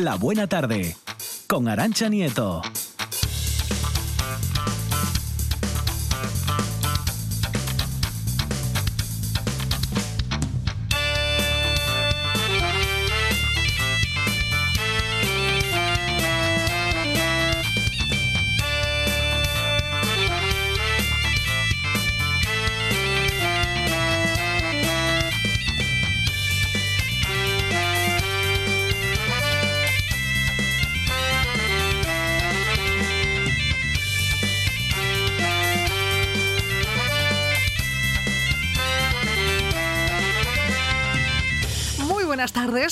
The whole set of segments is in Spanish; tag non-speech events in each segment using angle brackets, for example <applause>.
La Buena Tarde, con Arancha Nieto.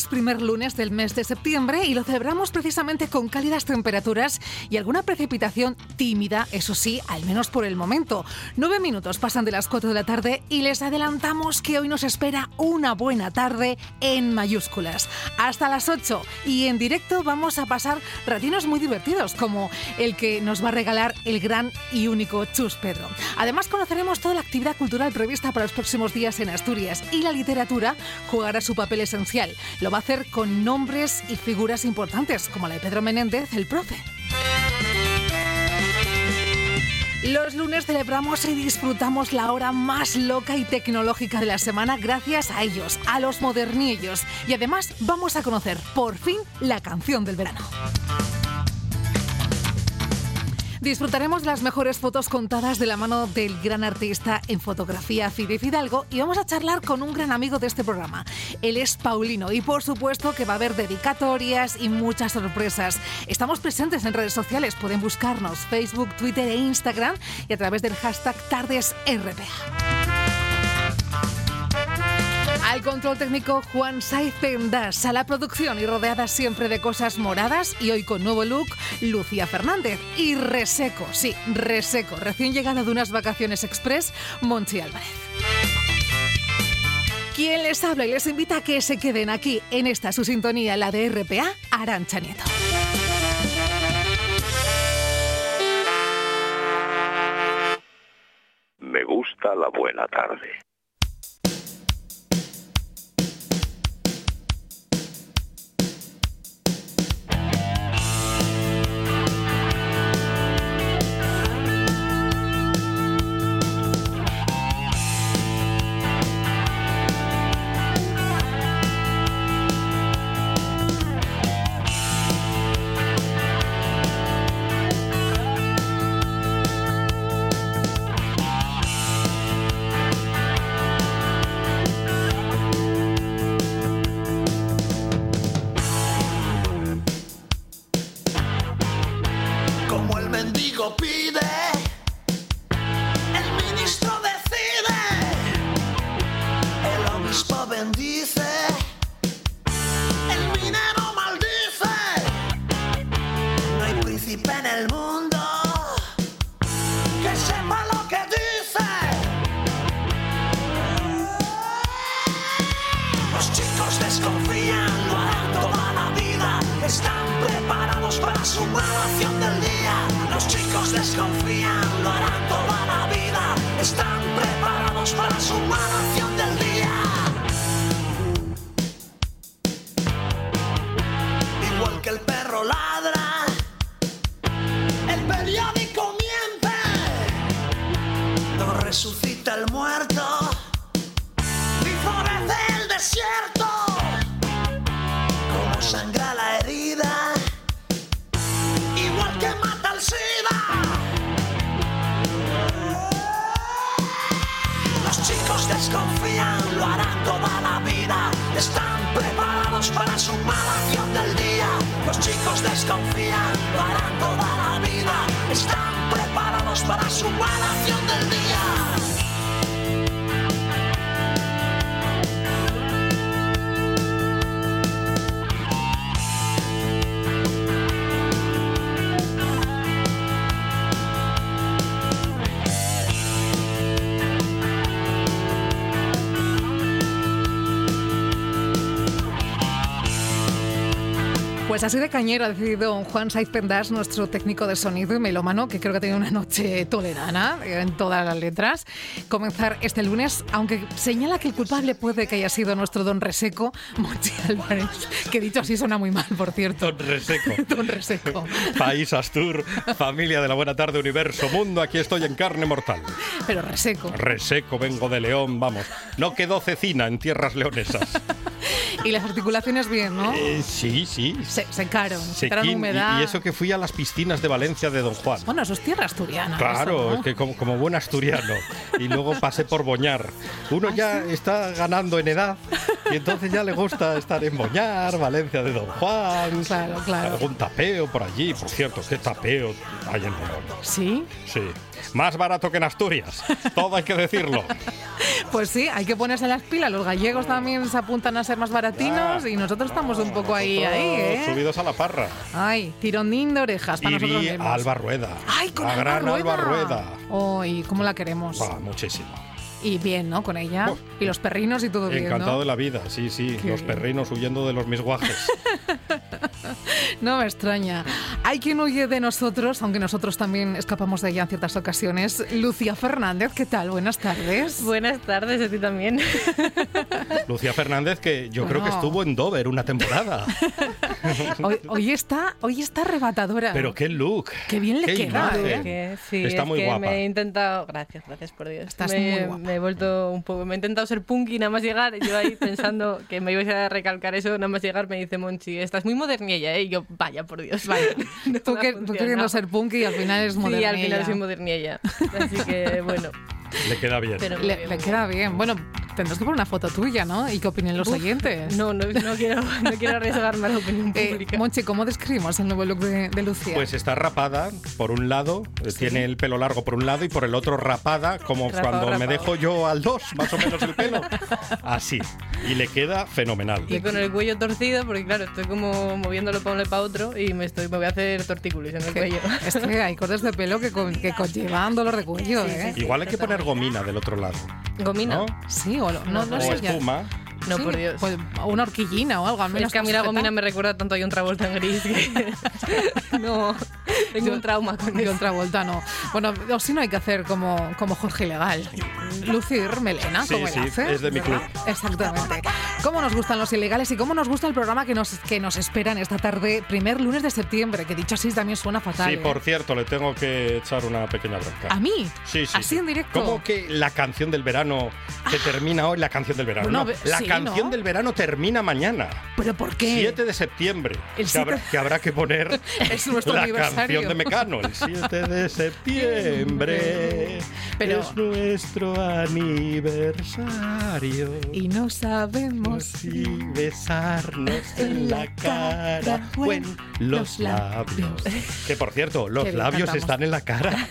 Primer lunes del mes de septiembre y lo celebramos precisamente con cálidas temperaturas y alguna precipitación tímida, eso sí, al menos por el momento. Nueve minutos pasan de las cuatro de la tarde y les adelantamos que hoy nos espera una buena tarde en mayúsculas. Hasta las ocho y en directo vamos a pasar ratinos muy divertidos como el que nos va a regalar el gran y único Chus Pedro. Además conoceremos toda la actividad cultural prevista para los próximos días en Asturias y la literatura jugará su papel esencial. Lo va a hacer con nombres y figuras importantes, como la de Pedro Menéndez, el profe. Los lunes celebramos y disfrutamos la hora más loca y tecnológica de la semana gracias a ellos, a los modernillos. Y además vamos a conocer por fin la canción del verano. Disfrutaremos las mejores fotos contadas de la mano del gran artista en fotografía Fide Fidalgo y vamos a charlar con un gran amigo de este programa. Él es Paulino y por supuesto que va a haber dedicatorias y muchas sorpresas. Estamos presentes en redes sociales, pueden buscarnos Facebook, Twitter e Instagram y a través del hashtag TardesRPA. Al control técnico Juan Saiz Pendas, a la producción y rodeada siempre de cosas moradas y hoy con nuevo look Lucía Fernández y reseco, sí, reseco, recién llegado de unas vacaciones express Monchi Álvarez. Quien les habla y les invita a que se queden aquí en esta su sintonía, la de RPA, Arancha Nieto. Me gusta la buena tarde. Pues así de cañero ha decidido Juan Saiz Pendas, nuestro técnico de sonido y melómano, que creo que ha tenido una noche tolerana eh, en todas las letras, comenzar este lunes, aunque señala que el culpable puede que haya sido nuestro don Reseco, <laughs> Monchi Álvarez, que dicho así suena muy mal, por cierto. Don Reseco. <laughs> don Reseco. País Astur, familia de la buena tarde, universo, mundo, aquí estoy en carne mortal. Pero Reseco. Reseco, vengo de León, vamos. No quedó cecina en tierras leonesas. <laughs> y las articulaciones bien, ¿no? Eh, sí, sí. Se, secaron, secaron Sequín. humedad. Y, y eso que fui a las piscinas de Valencia de Don Juan. Bueno, eso es tierra asturiana. Claro, eso, ¿no? es que como, como buen asturiano. Y luego pasé por Boñar. Uno ¿Ah, ya está ganando en edad y entonces ya le gusta estar en Boñar, Valencia de Don Juan. Claro, claro. Algún tapeo por allí. Por cierto, ¿qué tapeo hay en León? Sí, Sí. Más barato que en Asturias. Todo hay que decirlo. <laughs> pues sí, hay que ponerse las pilas. Los gallegos también se apuntan a ser más baratinos y nosotros estamos un poco ahí, ahí, ¿eh? Subidos a la parra. Ay, tironín de orejas para nosotros mismos. Alba Rueda. Ay, con la Alba gran Alba Rueda. Oh, y cómo la queremos. Va, muchísimo. Y bien, ¿no? Con ella. Y los perrinos y todo bien, Encantado ¿no? de la vida, sí, sí. Qué los bien. perrinos huyendo de los misguajes. <laughs> No me extraña. Hay quien huye de nosotros, aunque nosotros también escapamos de ella en ciertas ocasiones. Lucía Fernández, ¿qué tal? Buenas tardes. Buenas tardes a ti también. <laughs> Lucía Fernández, que yo creo que estuvo en Dover una temporada. <laughs> Hoy, hoy está, hoy está arrebatadora. Pero qué look. Qué bien le qué queda. ¿eh? Que sí, Está es muy que guapa. me he intentado, gracias, gracias por Dios. Estás me, muy guapa. Me he vuelto un poco, me he intentado ser punky nada más llegar, yo ahí pensando que me ibas a recalcar eso, nada más llegar me dice Monchi, estás muy modernilla, ¿eh? Y yo, vaya por Dios. Vaya, <laughs> No tú, que, queriendo ser punky y al final es Sí, moderna. al final soy modernilla. Así que bueno, Le queda bien. pero Le, le queda bien. Bueno, tendrás que poner una foto tuya, ¿no? Y qué opinen los oyentes. no, no, no quiero, no quiero <laughs> arriesgarme a la opinión Eh, pública. Monchi, ¿cómo describimos el nuevo look de, de Lucía? Pues está rapada por un lado, eh, tiene el pelo largo por un lado y por el otro rapada, como Rapado, cuando me rapado. dejo yo al dos, más o menos el pelo. Así. Y le queda fenomenal. Y con el cuello torcido, porque claro, estoy como moviéndolo para un lado y para otro y me estoy me voy a hacer tortícolis en el Que- cuello. es que hay cortes de pelo que, con- que conllevan dolor de cuello, ¿eh? Igual hay que poner gomina del otro lado. Gomina. ¿No? Sí, o lo- no, no o sé ya. No, Sí, por Dios. pues, una horquillina o algo, al menos. es que a mí la gomina me recuerda tanto a un Travolta en gris que <laughs> no tengo Yo- un trauma con eso. otra vuelta no. Bueno, o si no hay que hacer como, como Jorge Ilegal. Lucir melena, Sí, como él sí, hace. es de mi club. Exactamente. ¿Cómo nos gustan los ilegales y cómo nos gusta el programa que nos, que nos esperan esta tarde, primer lunes de septiembre? Que dicho así también suena fatal. Sí, ¿eh? por cierto, le tengo que echar una pequeña bronca. ¿A mí? Sí, sí. ¿Así sí. en directo? ¿Cómo que la canción del verano que termina hoy, la canción del verano? Bueno, No, la sí, canción ¿no? del verano termina mañana. ¿Pero por qué? 7 de septiembre. El que, habrá, que habrá que poner <laughs> Es nuestro la canción de Mecano. El <laughs> 7 de septiembre Pero- es nuestro aniversario. Y no sabemos Si besarnos <laughs> en la cara o en los labios. Que por cierto, los labios cantamos. están en la cara.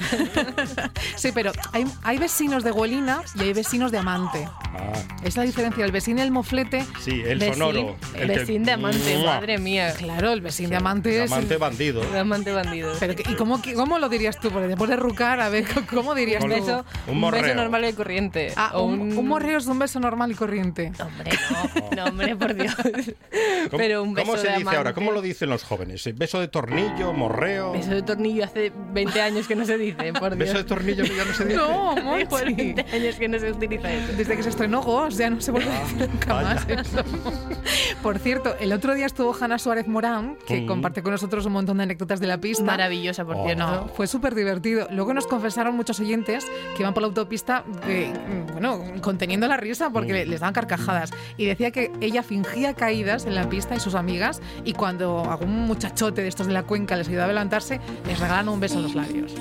Sí, pero hay, hay vecinos de Huelina y hay vecinos de Amante. Ah, Es la diferencia. El vecino del moflete. sí, el Vecín- sonoro. El que- vecín de amante, ¡Mua! madre mía. Claro, el vecino de Amante es. Amante bandido. De amante bandido. Pero, que- ¿y cómo, que- cómo lo dirías tú? Porque después de rucar, a ver, <laughs> ¿cómo dirías un tú? beso, un un, beso normal y corriente. Ah, o un, un morreo es un beso normal y corriente. Hombre, no, no, hombre, por Dios. <laughs> ¿Cómo, Pero un beso cómo se de dice ahora? ¿Cómo lo dicen los jóvenes? ¿Beso de tornillo, morreo? Beso de tornillo hace 20 años que no se dice, por Dios. ¿Beso de tornillo que ya no se dice? No, <laughs> Hace Monchi. 20 años que no se utiliza eso. Desde que se estrenó Ghost ya no se vuelve a decir nunca vaya. más eso. <laughs> Por cierto, el otro día estuvo Hanna Suárez Morán, que Mm. comparte con nosotros un montón de anécdotas de la pista. Maravillosa, por Oh. cierto. No, fue súper divertido. Luego nos confesaron muchos oyentes que iban por la autopista, mm, bueno, conteniendo la risa porque le- les daban carcajadas. Y decía que ella fingía caídas en la pista y sus amigas, y cuando algún muchachote de estos de la cuenca les ayudaba a levantarse, les regalaban un beso en los labios.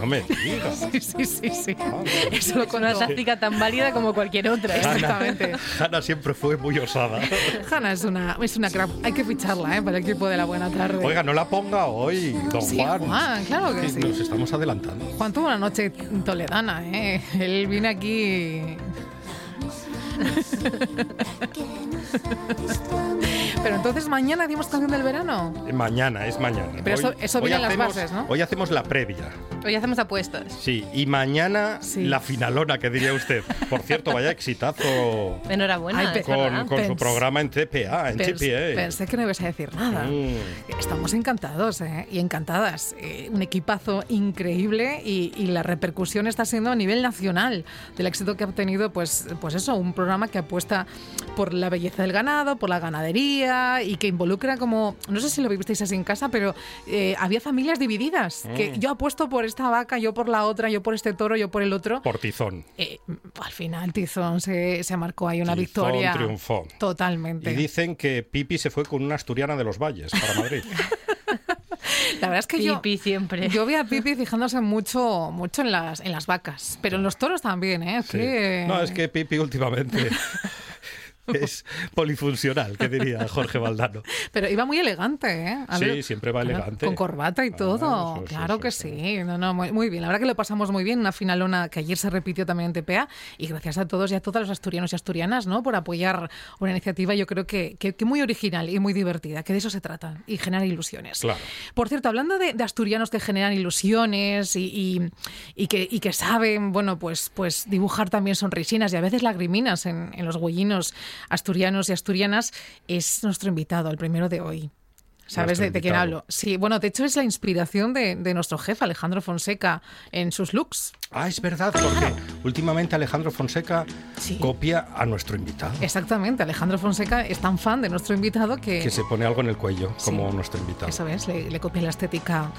No me digas. <laughs> Sí, sí, sí, sí. Ah, Eso lo Es una táctica tan válida como cualquier otra. ¿eh? Exactamente. Hanna siempre fue muy osada. Hanna es una, es una crack. Hay que ficharla ¿eh? para el equipo de la buena tarde. Oiga, no la ponga hoy, don Sí, Juan. Juan, claro que sí. Nos estamos adelantando. Juan tuvo una noche toledana, ¿eh? Él viene aquí. Pero entonces mañana dimos canción del verano. Mañana, es mañana. Pero eso- Hoy- eso hoy viene en las hacemos- bases, ¿no? Hoy hacemos la previa. Hoy hacemos apuestas. Sí, y mañana Sí. la finalona, que diría usted. Por cierto, vaya exitazo <laughs> Enhorabuena. Ay, con, con su programa en TPA, en Pens- TPA. pensé que no ibas a decir nada. Mm. Estamos encantados ¿eh? y encantadas. Eh, un equipazo increíble y, y la repercusión está siendo a nivel nacional del éxito que ha obtenido, pues, pues eso, un programa que apuesta por la belleza del ganado, por la ganadería y que involucra como, no sé si lo vivisteis así en casa, pero eh, había familias divididas. Que Mm. yo apuesto por esta vaca, yo por la otra, yo por este toro, yo por el otro. Por tizón. Eh, al final Tizón se, se marcó ahí una Tizón victoria. triunfó. Totalmente. Y dicen que Pipi se fue con una asturiana de los valles para Madrid. <laughs> La verdad es que yo, Pipi siempre. yo vi a Pipi fijándose mucho, mucho en las, en las vacas, pero en los toros también, ¿eh? Sí. Que- No, es que Pipi últimamente <laughs> <laughs> es polifuncional, que diría Jorge Valdano. Pero iba muy elegante, ¿eh? A Sí, siempre va elegante. Con corbata y Ah, todo. claro que sí. sí. No, no, muy, muy bien. La verdad que lo pasamos muy bien. Una finalona que ayer se repitió también en TPA. Y gracias a todos y a todas los asturianos y asturianas, ¿no? Por apoyar una iniciativa, yo creo que, que- que muy original y muy divertida, que de eso se trata. Y generar ilusiones. Claro. Por cierto, hablando de, de asturianos que generan ilusiones y, y- y que, y que saben, bueno, pues, pues dibujar también sonrisinas y a veces lagriminas en, en los huellinos asturianos y asturianas, es nuestro invitado, el primero de hoy. ¿Sabes de, de quién hablo? Sí, bueno, de hecho es la inspiración de, de nuestro jefe, Alejandro Fonseca, en sus looks. Ah, es verdad, porque <laughs> últimamente Alejandro Fonseca Sí. copia a nuestro invitado. Exactamente, Alejandro Fonseca es tan fan de nuestro invitado que... Que se pone algo en el cuello, Sí. como nuestro invitado. Eso es, le, le copia la estética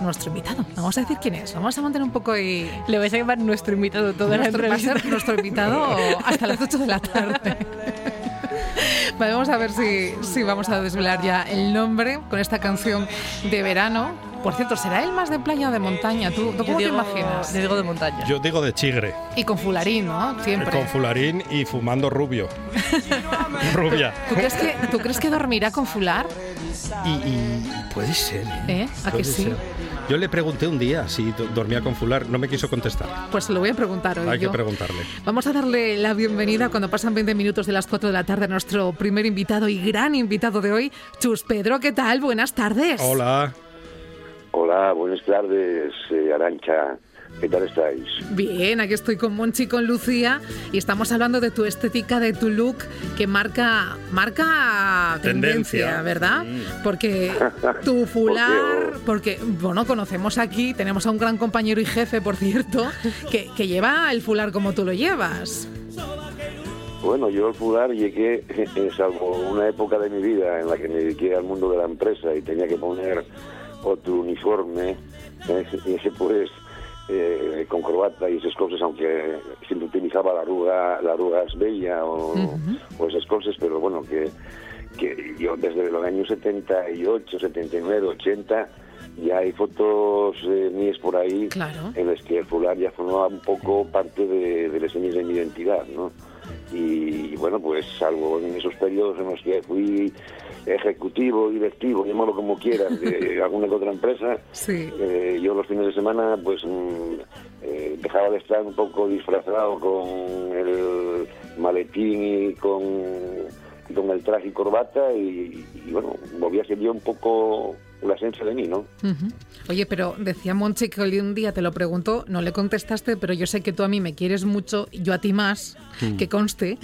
nuestro invitado. Vamos a decir quién es, vamos a mantener un poco y... Le vais a llamar nuestro invitado toda la Nuestro, va a entrevista. ser nuestro invitado hasta las 8 de la tarde. <laughs> Vale, vamos a ver si, si vamos a desvelar ya el nombre con esta canción de verano. Por cierto, ¿será el más de playa o de montaña? ¿Tú, tú Yo cómo te digo- imaginas? Yo digo de montaña. Yo digo de chigre, Y con fularín, ¿no? Siempre. con fularín y fumando rubio. <laughs> Rubia. ¿Tú crees, que, ¿Tú crees que dormirá con fular? Y, y puede ser. ¿Eh? ¿A que sí? ser. Yo le pregunté un día si do- dormía con fular, no me quiso contestar. Pues se lo voy a preguntar hoy Hay que preguntarle. Vamos a darle la bienvenida cuando pasan 20 minutos de las 4 de la tarde a nuestro primer invitado y gran invitado de hoy, Chus Pedro. ¿Qué tal? Buenas tardes. Hola. Hola, buenas tardes, eh, Arancha. ¿Qué tal estáis? Bien, aquí estoy con Monchi y con Lucía y estamos hablando de tu estética, de tu look que marca marca tendencia, Tendencia. ¿verdad? Mm. Porque <laughs> tu fular, Por porque bueno, conocemos aquí, tenemos a un gran compañero y jefe, por cierto, que, que lleva el fular como tú lo llevas. Bueno, yo el fular llegué, <laughs> salvo una época de mi vida en la que me dediqué al mundo de la empresa y tenía que poner otro uniforme, ese <laughs> pues eh, con corbata y esas cosas, aunque siempre utilizaba la arruga, la arruga bella o, o esas cosas, pero bueno, que, que yo desde los años 78, 79, 80 ya hay fotos eh, mías por ahí Claro. en las que el fular ya formaba un poco parte de, de las señas de mi identidad, ¿no? Y, bueno, pues salvo en esos periodos en los que fui ejecutivo, directivo, llámalo como quieras, de <laughs> alguna que otra empresa, Sí. eh, yo los fines de semana pues mm, eh, dejaba de estar un poco disfrazado con el maletín y con, con el traje y corbata y, y, bueno, volvía a ser yo un poco la esencia de mí, ¿no? Oye, pero decía Monchi que hoy un día te lo preguntó, no le contestaste, pero yo sé que tú a mí me quieres mucho, yo a ti más, que conste.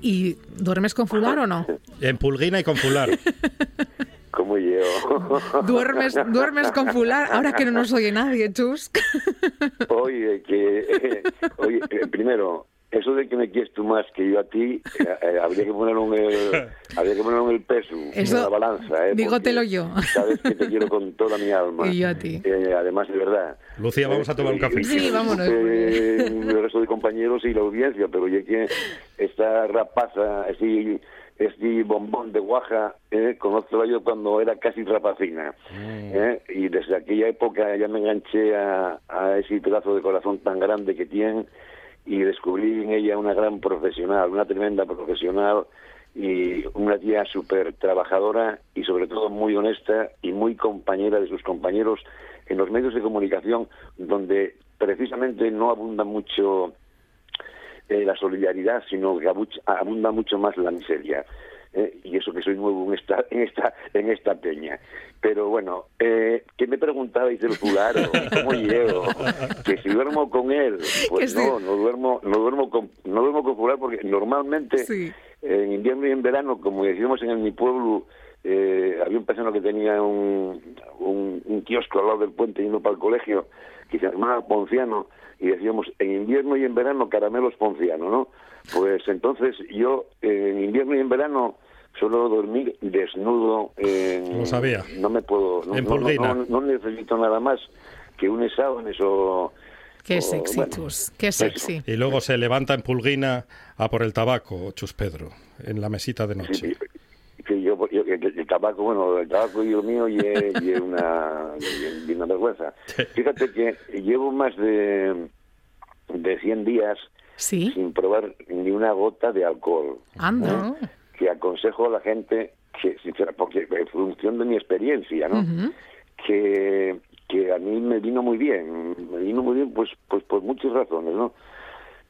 ¿Y duermes con fular o no? <laughs> En pulguina y con fular. <laughs> Como yo. <laughs> ¿Duermes, duermes con fular? Ahora que no nos oye nadie, Chus. Oye, que, oye, eh, primero, eso de que me quieres tú más que yo a ti, eh, eh, habría que ponerlo en el, <laughs> habría que ponerlo en el peso, Eso, en la balanza, ¿eh? dígotelo yo. Sabes que te quiero con toda mi alma. Y yo a ti. Eh, además, de verdad. Lucía, vamos a tomar un café. y- y- Sí, y- vámonos, eh, el resto de compañeros y la audiencia, pero oye que esta rapaza, así, este bombón de guaja, eh, conozco yo cuando era casi rapacina. eh, y desde aquella época ya me enganché a, a ese pedazo de corazón tan grande que tiene y descubrí en ella una gran profesional, una tremenda profesional y una tía súper trabajadora y sobre todo muy honesta y muy compañera de sus compañeros en los medios de comunicación donde precisamente no abunda mucho eh, la solidaridad, sino que abunda mucho más la miseria. ¿Eh? y eso que soy nuevo en esta en esta en esta peña pero bueno eh, ¿qué me preguntabais del fularo? ¿cómo llego? que si duermo con él pues sí. no no duermo no duermo con no duermo con fularo porque normalmente Sí. en invierno y en verano como decíamos en mi pueblo eh, había un persona que tenía un, un, un kiosco al lado del puente yendo para el colegio que se llamaba Ponciano y decíamos en invierno y en verano caramelos Ponciano, ¿no? Pues entonces yo eh, en invierno y en verano suelo dormir desnudo. en- Lo sabía. No me puedo. No, En no- no- Pulguina. no- no necesito nada más que un sábanas o. Qué o, sexy, bueno, Chus, qué eso. sexy. Y luego se levanta en Pulguina a por el tabaco, Chus Pedro, en la mesita de noche. sí, que yo, yo- el tabaco, bueno, el tabaco y lo mío y es, y es una, y una vergüenza. Fíjate que llevo más de, de 100 días Sí, sin probar ni una gota de alcohol. anda. Que aconsejo a la gente que, sincera, porque en función de mi experiencia, ¿no? Que, que a mí me vino muy bien, me vino muy bien pues pues por muchas razones, ¿no?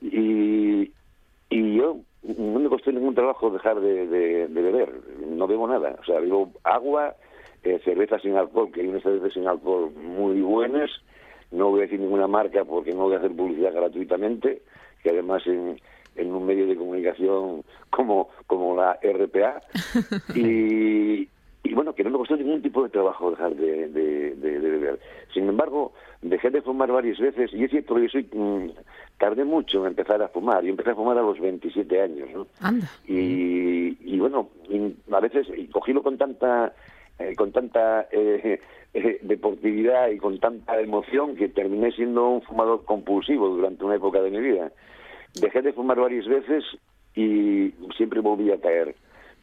Y, y yo no me costó ningún trabajo dejar de, de- de beber, no bebo nada, o sea, bebo agua, eh, cerveza sin alcohol, que hay unas cervezas sin alcohol muy buenas, no voy a decir ninguna marca porque no voy a hacer publicidad gratuitamente, que además en, en un medio de comunicación como, como la RPA, <laughs> y, y bueno, que no me costó ningún tipo de trabajo dejar de, de- de- de beber. Sin embargo, dejé de fumar varias veces, y es cierto que yo soy, mm, tardé mucho en empezar a fumar, yo empecé a fumar a los 27 años, ¿no? Anda. y, y bueno y a veces y cogílo con tanta eh, con tanta eh, eh, deportividad y con tanta emoción que terminé siendo un fumador compulsivo durante una época de mi vida dejé de fumar varias veces y siempre volví a caer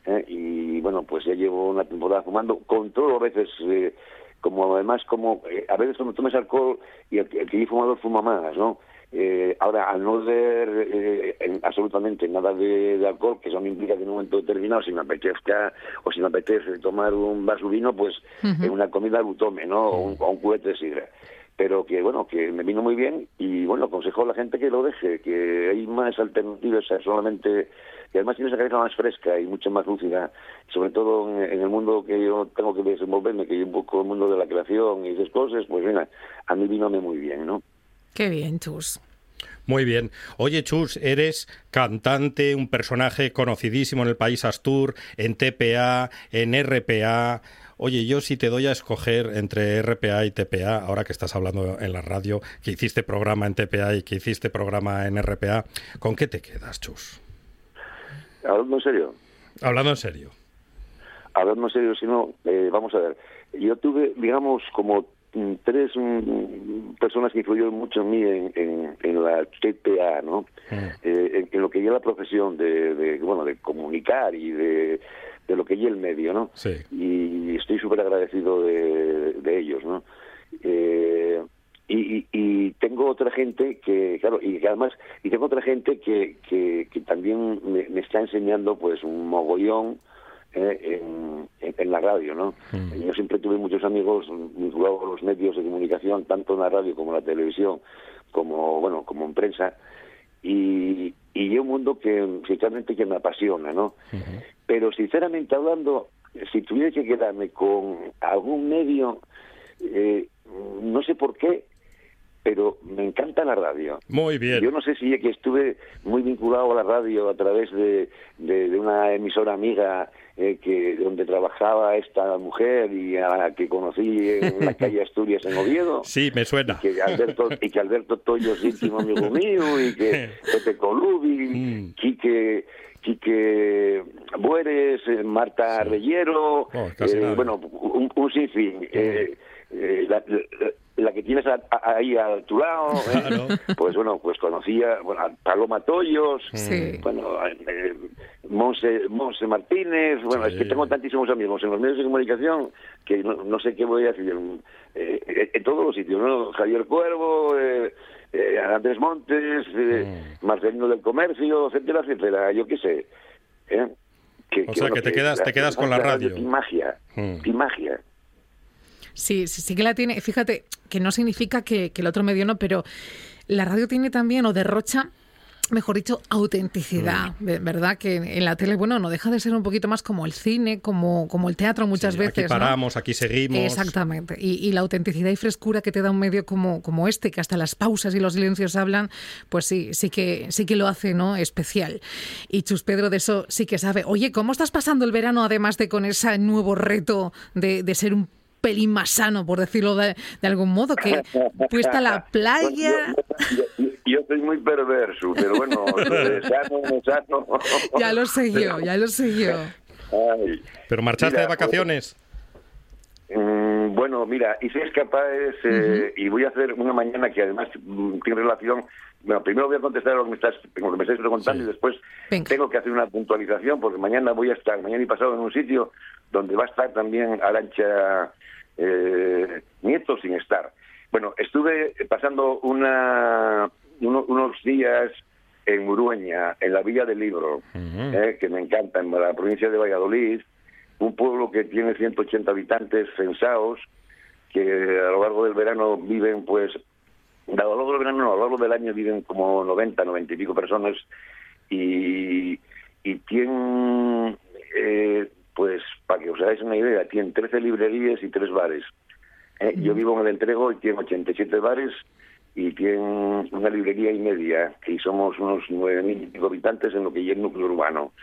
¿eh? y bueno pues ya llevo una temporada fumando con todo a veces eh, como además como eh, a veces cuando tomes alcohol y el, que- el que es fumador fuma más no eh, ahora, al no ver eh, en- absolutamente nada de, de alcohol, que eso no implica que en un momento determinado, si me apetezca o si me apetece tomar un vaso vino, pues en una comida lo tome, ¿no? O un, o un cubete de sidra. Pero que, bueno, que me vino muy bien y, bueno, aconsejo a la gente que lo deje, que hay más alternativas a solamente... Y además tienes la cabeza más fresca y mucho más lúcida, sobre todo en, en el mundo que yo tengo que desenvolverme, que es un poco el mundo de la creación y esas cosas, pues mira, a mí vínome muy bien, ¿no? Qué bien, Chus. Muy bien. Oye, Chus, eres cantante, un personaje conocidísimo en el país Astur, en TPA, en RPA. Oye, yo si te doy a escoger entre RPA y TPA, ahora que estás hablando en la radio, que hiciste programa en TPA y que hiciste programa en RPA, ¿con qué te quedas, Chus? Hablando en serio. Hablando en serio. hablando en serio, si no, eh, vamos a ver. Yo tuve, digamos, como tres mm, personas que influyeron mucho en mí en, en, en la TPA, ¿no? Eh, en, en lo que ya la profesión de, de, bueno, de comunicar y de, de lo que ya el medio, ¿no? Sí. Y estoy súper agradecido de, de ellos, ¿no? Eh, y, y, y tengo otra gente que, claro, y que además, y tengo otra gente que, que, que también me, me está enseñando, pues, un mogollón eh, en, la radio, ¿no? Yo siempre tuve muchos amigos vinculados a los medios de comunicación, tanto en la radio como en la televisión, como, bueno, como en prensa, y, y es un mundo que, sinceramente, que me apasiona, ¿no? Pero, sinceramente hablando, si tuviera que quedarme con algún medio, eh, no sé por qué, pero me encanta la radio. Muy bien. Yo no sé si es que estuve muy vinculado a la radio a través de, de, de una emisora amiga eh, que donde trabajaba esta mujer y a la que conocí en la <laughs> calle Asturias en Oviedo. Sí, me suena. Y que Alberto, y que Alberto Toyo es íntimo amigo mío y que <laughs> Pepe Colubi, Mm. Quique, Quique Bueres, eh, Marta Reyero, Oh, eh, bueno, un, un sinfín. eh, eh, la, la- la que tienes a- a- ahí a tu lado, ¿eh? Claro. pues bueno, pues conocía bueno, a Paloma Toyos, Sí. bueno, eh, Monse, Monse Martínez, bueno, es que tengo tantísimos amigos en los medios de comunicación que no, no sé qué voy a decir. Eh, eh, en todos los sitios, ¿no? Javier Cuervo, eh, eh, Andrés Montes, eh, Mm. Marcelino del Comercio, etcétera, etcétera, yo qué sé. ¿eh? Que, O sea, que te quedas- te quedas con la radio. Y magia, Mm. y magia. Sí, sí, sí que la tiene. Fíjate que no significa que, que el otro medio no, pero la radio tiene también o derrocha mejor dicho, autenticidad, Mm. ¿verdad? Que en la tele, bueno, no deja de ser un poquito más como el cine, como, como el teatro muchas Sí, veces. Aquí ¿no? paramos, aquí seguimos. Exactamente. Y, y la autenticidad y frescura que te da un medio como, como este, que hasta las pausas y los silencios hablan, pues sí, sí que, sí que lo hace, ¿no? Especial. Y Chus Pedro de eso sí que sabe. Oye, ¿cómo estás pasando el verano, además de con ese nuevo reto de, de ser un pelín más sano, por decirlo de, de algún modo, que fuiste a la <laughs> playa. Yo, yo- yo soy muy perverso, pero bueno, <laughs> sano, no sano. <laughs> Ya lo sé yo, ya lo sé yo. Ay. Pero marchaste Mira, de vacaciones. Mm, bueno, mira, y si es capaz, eh, y voy a hacer una mañana que además mm, tiene relación. Bueno, primero voy a contestar a lo que me, estás, lo que me estáis preguntando Sí. y después Venga. tengo que hacer una puntualización porque mañana voy a estar, mañana y pasado, en un sitio donde va a estar también Arancha eh, Nieto sin estar. Bueno, estuve pasando una, uno- unos días en Urueña, en la Villa del Libro, eh, que me encanta, en la provincia de Valladolid, un pueblo que tiene 180 habitantes censados, que a lo largo del verano viven, pues, a lo largo del verano, no, a lo largo del año viven como 90, 90 y pico personas, y, y tienen, eh, pues, para que os hagáis una idea, tienen 13 librerías y 3 bares. Eh, Yo vivo en el Entrego y tiene 87 bares y tienen una librería y media, y somos unos 9.000 y pico habitantes en lo que ya es núcleo urbano.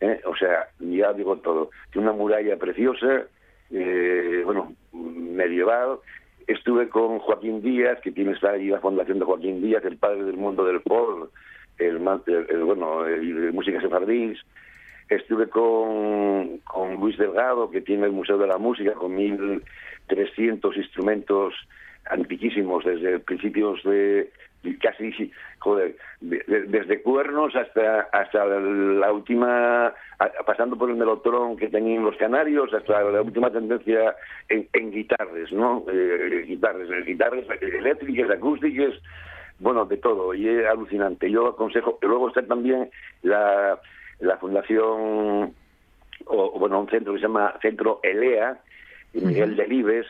¿eh? O sea, ya digo todo. Tiene una muralla preciosa, eh, bueno, medieval. Estuve con Joaquín Díaz, que tiene está ahí la fundación de Joaquín Díaz, el padre del mundo del folk, el, el- el- bueno, el música sefardís. Estuve con, con Luis Delgado, que tiene el Museo de la Música, con 1.300 instrumentos antiquísimos, desde principios de casi, joder, de- de- desde cuernos hasta hasta la última, pasando por el melotrón que tenían los canarios, hasta la última tendencia en, en guitarras, ¿no? Eh, guitarras, eh, guitarras eléctricas, acústicas, bueno, de todo, y es alucinante. Yo aconsejo, luego está también la, la fundación, o o, bueno, un centro que se llama Centro ELEA, y Miguel Delibes,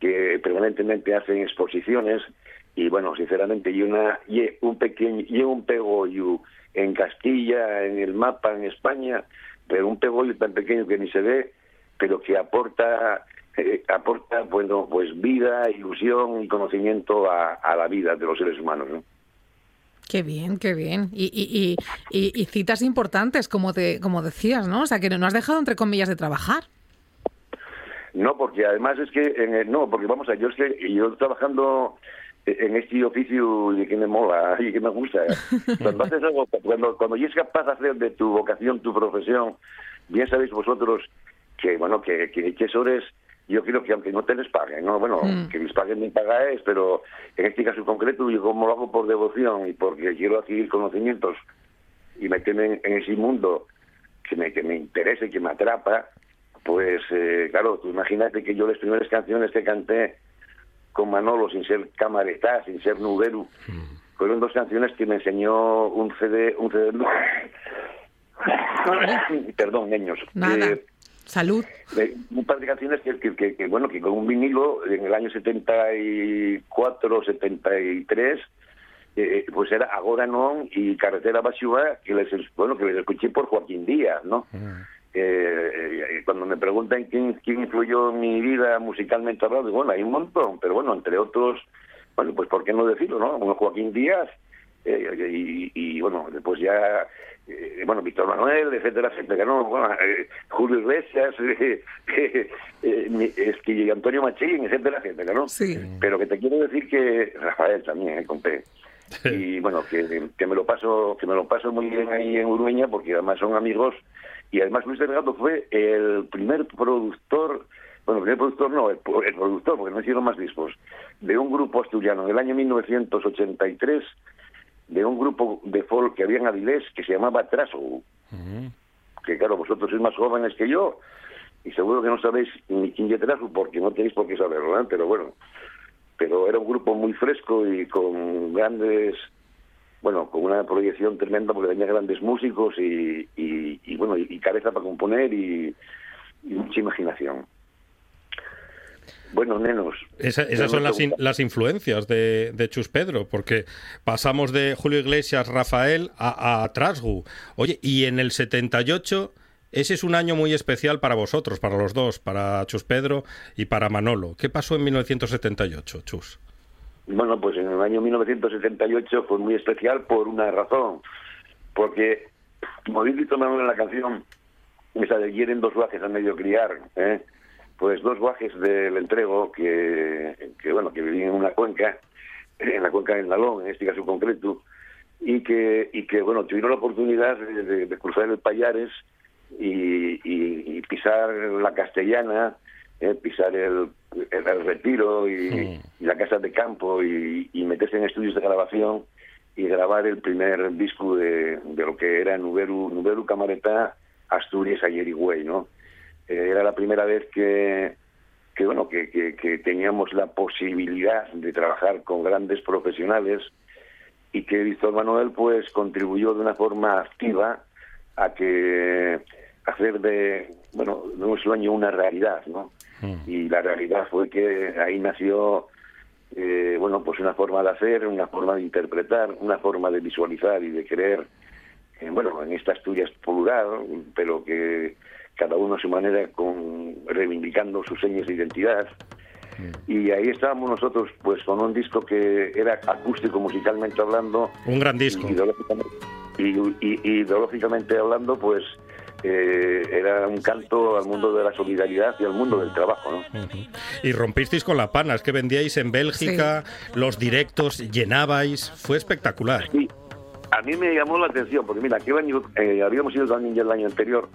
que permanentemente hacen exposiciones, y bueno, sinceramente, y una y un pequeño, y un pegollo en Castilla, en el mapa, en España, pero un pegollo tan pequeño que ni se ve, pero que aporta eh, aporta bueno pues vida, ilusión y conocimiento a, a la vida de los seres humanos. ¿no? Qué bien, qué bien. Y, y, y, y- citas importantes, como, te, como decías, ¿no? O sea, que no has dejado, entre comillas, de trabajar. No, porque además es que, el- no, porque vamos a, yo es que yo trabajando en este oficio y que me mola <laughs> y que me gusta, cuando haces algo, cuando, cuando ya es capaz de hacer de tu vocación tu profesión, bien sabéis vosotros que, bueno, que, que hechores, yo creo que aunque no te les paguen, ¿no? Bueno, Mm. que les paguen me pagáis, pero en este caso concreto yo como lo hago por devoción y porque quiero adquirir conocimientos y meterme en, en ese mundo que me, que me interesa y que me atrapa, pues eh, claro, tú imagínate que yo las primeras canciones que canté con Manolo, sin ser camaretá, sin ser nuberu, fueron dos canciones que me enseñó un CD, un CD, <coughs> perdón, niños, Nada. Salud. eh, un par de canciones que, que, que- que, bueno que con un vinilo en el año 74 73 eh, pues era Agora Non y Carretera Basúa que les bueno que les escuché por Joaquín Díaz no Eh, eh, cuando me preguntan quién, quién influyó en mi vida musicalmente hablando, bueno, hay un montón, pero bueno, entre otros, bueno, pues ¿por qué no decirlo, no? Uno Joaquín Díaz, eh, y, y, bueno, después ya, eh, bueno, Víctor Manuel, etcétera, etcétera, ¿no? Bueno, eh, Julio Iglesias, <laughs> eh, eh, eh, Antonio Machín, etcétera, etcétera, ¿no? Sí. Pero que te quiero decir que Rafael también, eh, con P. Y bueno, que, que me lo paso que me lo paso muy bien ahí en Urueña porque además son amigos y además Luis Delgado fue el primer productor, bueno, el primer productor no, el, el productor, porque no hicieron más discos, de un grupo asturiano en el año 1983, de un grupo de folk que había en Avilés que se llamaba Traso, que claro, vosotros sois más jóvenes que yo, y seguro que no sabéis ni quién es Traso porque no tenéis por qué saberlo, ¿eh? pero bueno, pero era un grupo muy fresco y con grandes bueno, con una proyección tremenda porque tenía grandes músicos y, y, y, bueno, y, y cabeza para componer y, y mucha imaginación. Buenos nenos. esas son las, las influencias de, de, Chus Pedro, porque pasamos de Julio Iglesias, Rafael a, a Trasgu. Oye, y en el 78 ese es un año muy especial para vosotros, para los dos, para Chus Pedro y para Manolo. ¿Qué pasó en 1978, Chus? Bueno, pues en el año 1978 fue muy especial por una razón. Porque, como bien dicho Manolo en la canción, esa de hieren dos guajes a medio criar, ¿eh? Pues dos guajes del entrego que, que, bueno, que vivían en una cuenca, en la cuenca del Nalón, en este caso concreto, y que, y que bueno, tuvieron la oportunidad de, de cruzar el Payares y, pisar la castellana, eh, pisar el, el, retiro y, la casa de campo y, meterse en estudios de grabación y grabar el primer disco de, de lo que era Nuberu, Nuberu Camareta Asturias ayer ¿no? Eh, era la primera vez que, que bueno, que, que, teníamos la posibilidad de trabajar con grandes profesionales y que Víctor Manuel pues contribuyó de una forma activa a que hacer de, bueno, de un sueño una realidad, ¿no? Mm. Y la realidad fue que ahí nació, eh, bueno, pues una forma de hacer, una forma de interpretar, una forma de visualizar y de querer, eh, bueno, en esta Asturias plural, pero que cada uno a su manera con reivindicando sus señas de identidad. Mm. Y ahí estábamos nosotros, pues con un disco que era acústico musicalmente hablando. Un gran disco. Y, y ideológicamente hablando, pues eh, era un canto al mundo de la solidaridad y al mundo del trabajo. ¿no? Y rompisteis con la pana, es que vendíais en Bélgica, los directos llenabais, fue espectacular. Sí, a mí me llamó la atención, porque mira, aquí eh, habíamos ido también ya el año anterior,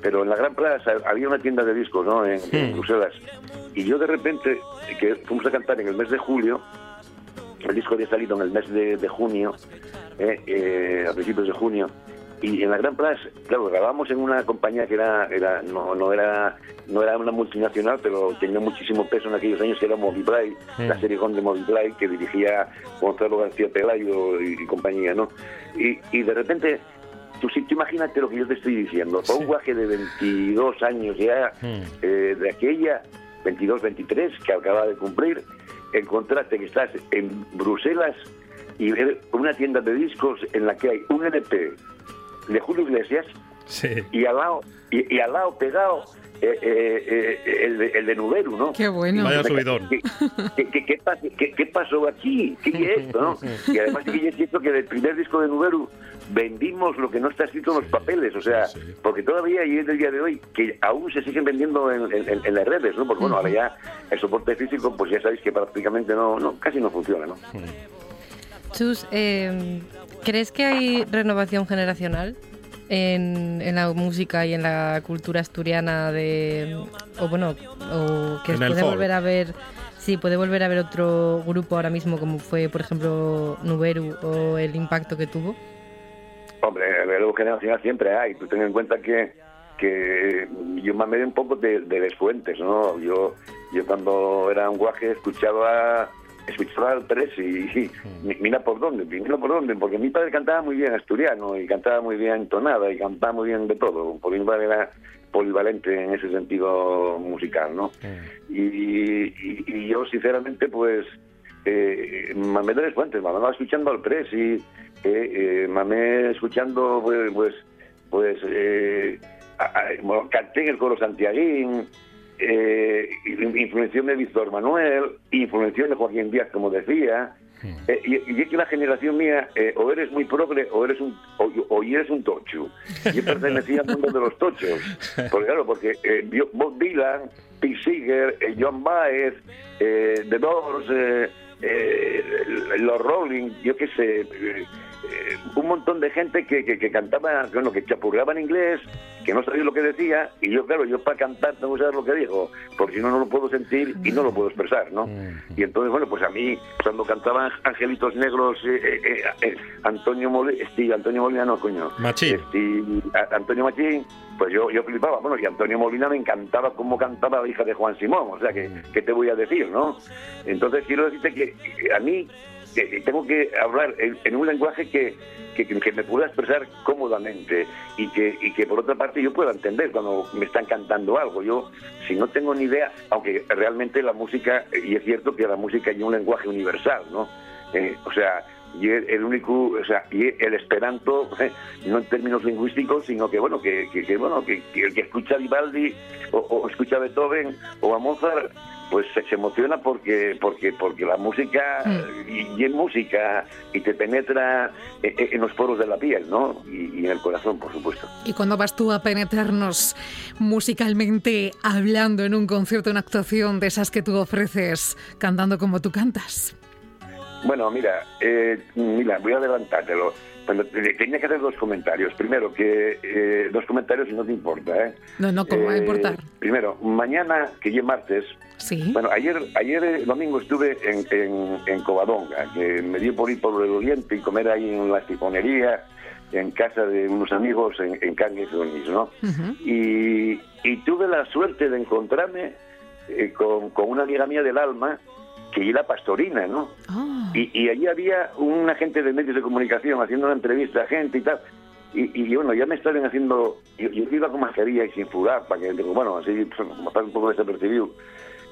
pero en la Gran Plaza había una tienda de discos ¿no? en, hmm. Bruselas, y yo de repente, que fuimos a cantar en el mes de julio, el disco había salido en el mes de, junio, eh, a principios de junio, y en la Gran Plaza, claro, grabamos en una compañía que era, era no, no era no era una multinacional, pero tenía muchísimo peso en aquellos años, que era Moviplay, la serie de Moviplay, que dirigía Gonzalo García Pelayo y, compañía, ¿no? Y, y de repente, tú, si, tú imagínate lo que yo te estoy diciendo, un guaje de 22 años ya, eh, de aquella, 22, 23, que acaba de cumplir, encontraste que estás en Bruselas y ver una tienda de discos en la que hay un LP de Julio Iglesias y al lado y, al lado pegado eh, eh, eh, el, de, el, de Nuberu, ¿no? Qué bueno. Vaya subidón. ¿Qué, qué, qué, pasó aquí? ¿Qué es esto, no? Y además que es cierto que del primer disco de Nuberu vendimos lo que no está escrito en los papeles, o sea, porque todavía y es el día de hoy que aún se siguen vendiendo en, en, las redes, ¿no? Porque bueno, ahora ya el soporte físico, pues ya sabéis que prácticamente no, no casi no funciona, ¿no? Chus, eh, ¿crees que hay renovación generacional? En, en, la música y en la cultura asturiana de o bueno o que puede volver a ver sí puede volver a ver otro grupo ahora mismo como fue por ejemplo Nuberu o el impacto que tuvo. Hombre el generacional siempre hay. Tú ten en cuenta que que yo me amé un poco de, de fuentes no yo yo cuando era un guaje escuchaba escuchaba al tres y, mira por dónde, mira por dónde, porque mi padre cantaba muy bien asturiano y cantaba muy bien entonada y cantaba muy bien de todo, por mi padre era polivalente en ese sentido musical, ¿no? Y, yo sinceramente pues eh, mamé de fuentes, andaba escuchando al Pres y eh, eh, mamé escuchando pues pues, pues eh, canté en el coro santiaguín eh, influenció de Víctor Manuel, influenció de Joaquín Díaz, como decía, eh, y, es que la generación mía, eh, o eres muy progre o eres un o, eres un tocho. Yo pertenecía al mundo de los tochos. Porque claro, porque eh, Bob Dylan, Pete Seeger, eh, John Baez, The Doors, los Rolling, yo qué sé, un montón de gente que, que, cantaba, bueno, que chapurraba en inglés, que no sabía lo que decía, y yo, claro, yo para cantar tengo que saber lo que dijo, porque si no, no lo puedo sentir y no lo puedo expresar, ¿no? Y entonces, bueno, pues a mí, cuando cantaban Angelitos Negros, eh, eh, eh, Antonio Molina, sí, Antonio Molina, no, coño. Machín. Antonio Machín, pues yo, yo flipaba, bueno, y Antonio Molina me encantaba cómo cantaba la hija de Juan Simón, o sea, que, ¿qué te voy a decir, no? Entonces quiero decirte que a mí tengo que hablar en, un lenguaje que, que, me pueda expresar cómodamente y que, y que por otra parte yo pueda entender cuando me están cantando algo. Yo, si no tengo ni idea, aunque realmente la música, y es cierto que la música es un lenguaje universal, ¿no? Eh, o sea, y el único, o sea, y el esperanto, <laughs> no en términos lingüísticos, sino que bueno, que, que, bueno, que, el que escucha a Vivaldi o, o, escucha a Beethoven o a Mozart, pues se, emociona porque porque porque la música mm. y, es música y te penetra en, los poros de la piel, ¿no? Y, y, en el corazón, por supuesto. ¿Y cuando vas tú a penetrarnos musicalmente hablando en un concierto, una actuación de esas que tú ofreces, cantando como tú cantas? Bueno, mira, eh, mira, voy a adelantártelo. Tenía que hacer dos comentarios. Primero, que eh, dos comentarios no te importa, ¿eh? No, no, ¿cómo va a eh, importar? Primero, mañana, que ya martes, Sí. Bueno, ayer, ayer domingo estuve en, en, Covadonga, que me dio por ir por el Oriente y comer ahí en la tiponería, en casa de unos amigos en, en Cangues, ¿no? y, y, tuve la suerte de encontrarme con, con, una amiga mía del alma y la pastorina, ¿no? Ah. Y, y, allí había un agente de medios de comunicación haciendo una entrevista a gente y tal. Y, y bueno, ya me estaban haciendo. Yo, iba con mascarilla y sin fudar, para que, bueno, así, pues, pasar un poco desapercibido.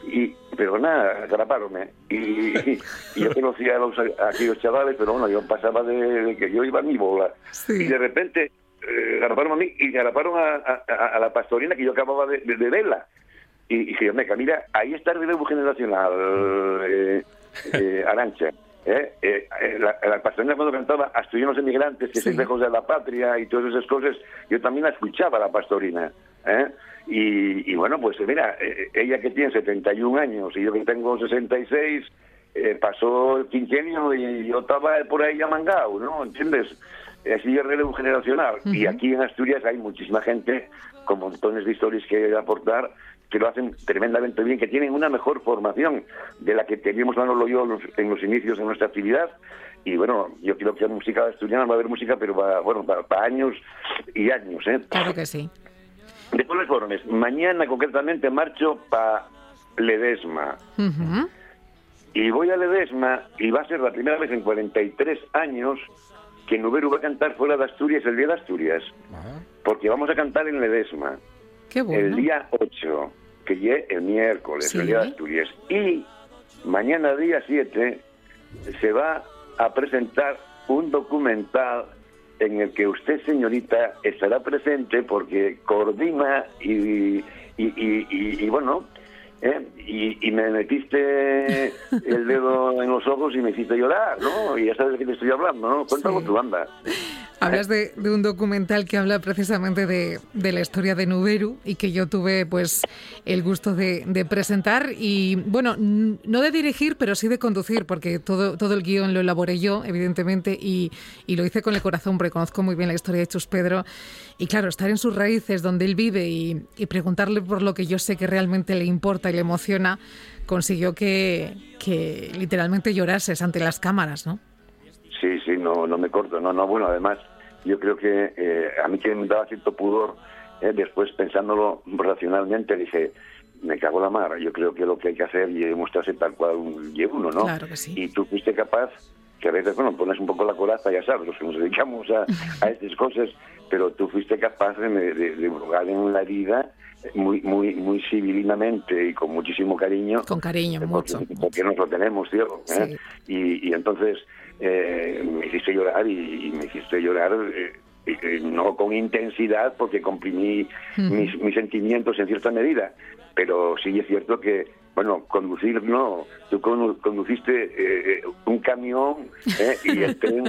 Y, pero nada, atraparonme. Y, y, yo conocía a, los, aquellos chavales, pero bueno, yo pasaba de, que yo iba a mi bola. Y de repente eh, atraparon a mí y atraparon a, a, la pastorina que yo acababa de, de, de verla. Y, dije, meca, mira, ahí está el relevo generacional, eh, eh, Arancha. ¿eh? eh, eh la, la pastorina cuando cantaba Asturianos Emigrantes, que sí. lejos de la patria y todas esas cosas, yo también la escuchaba, la pastorina. ¿eh? Y, y, bueno, pues mira, ella que tiene 71 años y yo que tengo 66, eh, pasó el quinquenio y yo estaba por ahí ya mangado, ¿no? ¿Entiendes? Así el relevo generacional. Uh -huh. Y aquí en Asturias hay muchísima gente con montones de historias que aportar que lo hacen tremendamente bien, que tienen una mejor formación de la que teníamos Manolo yo en los inicios de nuestra actividad. Y bueno, yo creo que la música asturiana va a haber música, pero va, bueno, para, años y años. ¿eh? Claro que sí. De todas formas, mañana concretamente marcho para Ledesma. Y voy a Ledesma y va a ser la primera vez en 43 años que Nuberu va a cantar fuera de Asturias el día de Asturias. Porque vamos a cantar en Ledesma. El día 8, que llegue el miércoles, el día de Asturias. Y mañana, día 7, se va a presentar un documental en el que usted, señorita, estará presente porque coordina y, y, bueno, ¿eh? y, me metiste el dedo en los ojos y me hiciste llorar, ¿no? Y ya sabes de qué te estoy hablando, ¿no? Cuéntalo tu banda. Hablas de, un documental que habla precisamente de, la historia de Nuberu y que yo tuve pues el gusto de, presentar y bueno, no de dirigir, pero sí de conducir, porque todo, todo el guion lo elaboré yo, evidentemente, y, lo hice con el corazón, porque conozco muy bien la historia de Chus Pedro. Y claro, estar en sus raíces, donde él vive, y, preguntarle por lo que yo sé que realmente le importa y le emociona, consiguió que, que literalmente llorases ante las cámaras, ¿no? Sí, sí, no, no me corto. No, no, bueno, además, yo creo que eh, a mí que me daba cierto pudor, eh, después pensándolo racionalmente, dije, me cago la mar. Yo creo que lo que hay que hacer es mostrarse tal cual y uno, ¿no? Claro que sí. Y tú fuiste capaz, que a veces, bueno, pones un poco la coraza, ya sabes, los que nos dedicamos a, <laughs> a estas cosas, pero tú fuiste capaz de, de, de en la vida muy muy muy civilinamente y con muchísimo cariño. Con cariño, porque, mucho. Porque nos lo tenemos, tío. ¿eh? Y, y entonces eh, me hiciste llorar y, me hiciste llorar eh, no con intensidad porque comprimí mis, mis, sentimientos en cierta medida, pero sí es cierto que, bueno, conducir no, tú conduciste un camión <laughs> y el tren,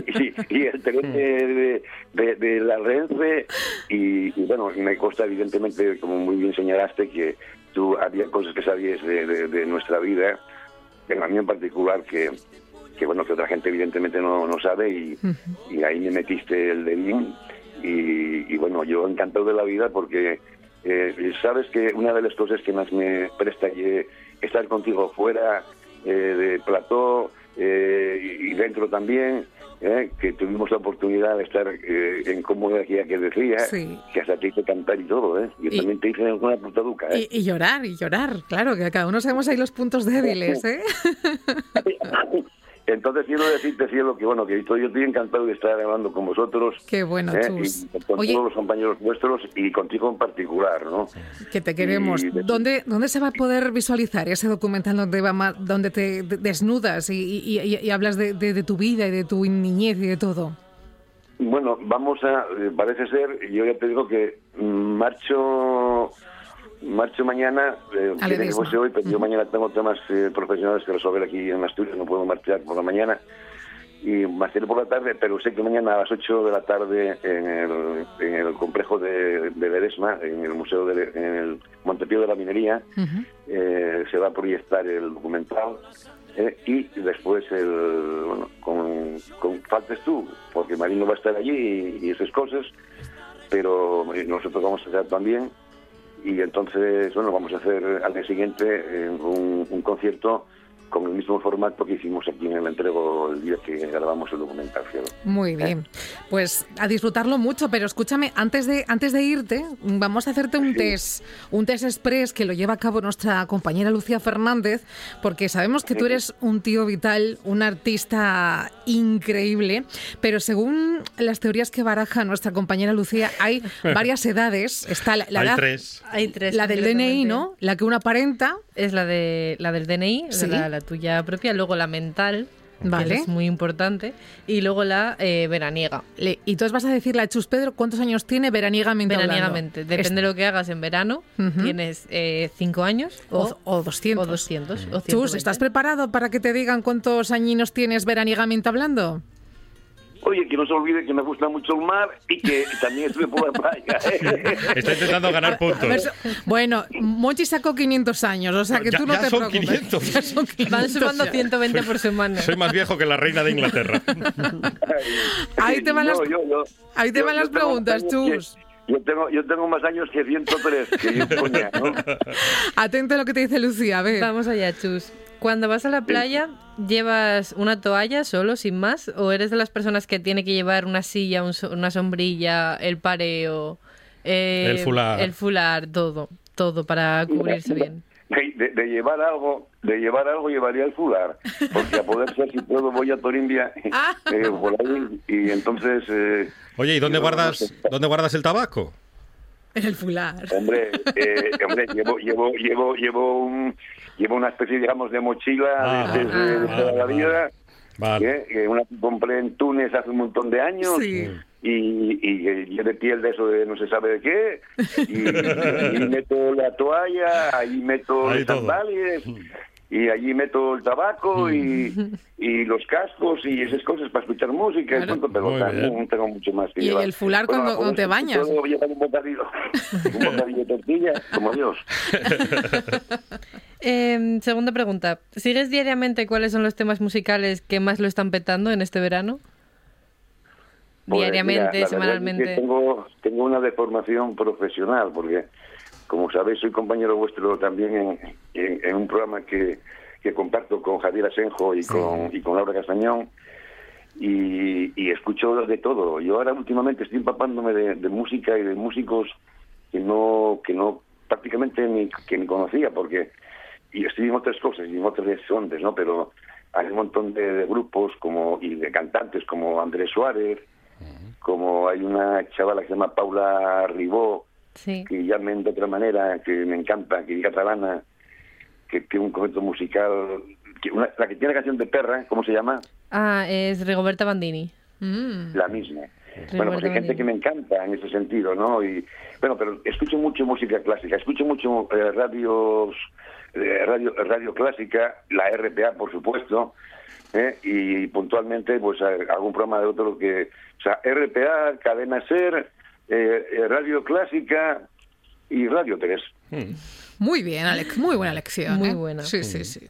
y, el tren de, de, la Renfe y, bueno, me consta evidentemente, como muy bien señalaste, que tú había cosas que sabías de, nuestra vida, en a mí en particular que que bueno que otra gente evidentemente no, no sabe y, y ahí me metiste el dedín y, y, bueno yo encantado de la vida porque eh, sabes que una de las cosas que más me presta es estar contigo fuera eh, de plató eh, y dentro también eh, que tuvimos la oportunidad de estar eh, en cómoda que decía, sí. que hasta te hice cantar y todo, ¿eh? Yo y, también te hice una puta ¿eh? Y, y, llorar, y llorar, claro, que cada uno sabemos ahí los puntos débiles, <laughs> ¿eh? <laughs> entonces quiero decirte, Cielo, que bueno, que yo estoy encantado de estar hablando con vosotros. Qué bueno, ¿eh? Y con Oye. todos los compañeros vuestros y contigo en particular, ¿no? Que te queremos. Y de- ¿Dónde, ¿Dónde se va a poder visualizar ese documental donde, va donde te de- desnudas y, y- y- y hablas de, de- de tu vida y de tu niñez y de todo? Bueno, vamos a, eh, parece ser, yo ya te digo que mm, marcho marcho mañana, eh, A tiene hoy, pero yo mañana tengo temas eh, profesionales que resolver aquí en Asturias, no puedo marchar por la mañana. Y marcharé por la tarde, pero sé que mañana a las 8 de la tarde en el, en el complejo de, de Ledesma, en el Museo de en el Montepío de la Minería, eh, se va a proyectar el documental eh, y después el bueno, con, con faltes tú porque Marino va a estar allí y, y esas cosas pero nosotros vamos a estar también y entonces bueno vamos a hacer al día siguiente eh, un, un concierto con el mismo formato que hicimos aquí en el entrego el día que grabamos el documental. Muy bien. Pues a disfrutarlo mucho, pero escúchame, antes de, antes de irte, vamos a hacerte un test, un test express que lo lleva a cabo nuestra compañera Lucía Fernández, porque sabemos que tú eres un tío vital, un artista increíble, pero según las teorías que baraja nuestra compañera Lucía, hay <laughs> varias edades. Está la, la Hay edad- tres. Hay tres. la del. DNI, ¿no? La que una aparenta. Es la de la del DNI, Sí. la, la tuya propia, luego la mental, que Vale. es muy importante, y luego la eh, veraniega. Le- y tú vas a decirle a Chus Pedro cuántos años tiene veraniegamente hablando? Veraniegamente. Depende de lo que hagas en verano. Tienes eh, cinco años o, O, o 200. o 200. o Chus, 120. ¿estás preparado para que te digan cuántos añinos tienes veraniegamente hablando? Oye, que no se olvide que me gusta mucho el mar y que también estuve por la playa. ¿eh? <laughs> Está intentando ganar A ver, puntos. bueno, Monchi sacó 500 años, o sea que Ya- tú no ya te son preocupes. 500. Ya son 500 Van sumando ya. 120 por semana. Soy más viejo que la reina de Inglaterra. <laughs> Ahí te van las- yo- yo- ahí te yo- van las preguntas, Chus. Yo tengo, yo tengo más años que 103, que yo coña, ¿no? <laughs> Atento a lo que te dice Lucía, a ver. Vamos allá, Chus. Cuando vas a la playa, ¿llevas una toalla solo, sin más? ¿O eres de las personas que tiene que llevar una silla, un so- una sombrilla, el pareo, eh, El fular. El fular, todo, todo para cubrirse bien. De, de- de llevar algo, de llevar algo llevaría el fular, porque a poder ser si puedo voy a Torimbia Ah. <laughs> eh, por ahí y entonces eh, Oye, ¿y dónde guardas, dónde guardas el tabaco? En el fular. hombre, eh, hombre llevo llevo llevo llevo un llevo una especie digamos de mochila Ah, de, de- de- de ah, toda la vale, vida Vale. ¿eh? que una compré en Túnez hace un montón de años Sí. y, y, y de piel de eso de no se sabe de qué y, <laughs> y meto la toalla ahí meto Ahí los sandalias y allí meto el tabaco y, y los cascos y esas cosas para escuchar música y Claro. punto, pero también bien. tengo mucho más que Y llevar. el fular Bueno, cuando- cuando te bañas. llevar un bocadillo <laughs> un bocadillo de tortilla como Dios <laughs> Eh, segunda pregunta. ¿Sigues diariamente cuáles son los temas musicales que más lo están petando en este verano? Pues, Diariamente, mira, la verdad es que semanalmente. tengo, tengo una deformación profesional, porque, como sabéis, soy compañero vuestro también en, en- en un programa que, que comparto con Javier Asenjo y, con, y con Laura Castañón, y, y escucho de todo. Yo ahora últimamente estoy empapándome de, de música y de músicos que no, que no prácticamente ni, que ni conocía, porque y estoy en otras cosas y en otras ondas, ¿no? Pero hay un montón de, de grupos como y de cantantes como Andrés Suárez, como hay una chavala que se llama Paula Ribó, Sí. que llamen de otra manera, que me encanta, que es catalana, que tiene un concepto musical, que una- la que tiene la canción de Perra, ¿cómo se llama? Ah, es Rigoberta Bandini. Mm. La misma. Bueno, pues hay gente que me encanta en ese sentido, ¿no? Y bueno, pero escucho mucho música clásica, escucho mucho eh, radios, eh, radio, radio clásica, la RPA, por supuesto, ¿eh? y puntualmente, pues algún programa de otro que, o sea, RPA, Cadena Ser, eh, eh, Radio Clásica y Radio 3. Muy bien, Alex. Muy buena lección. Muy ¿eh? buena. Sí, sí, sí.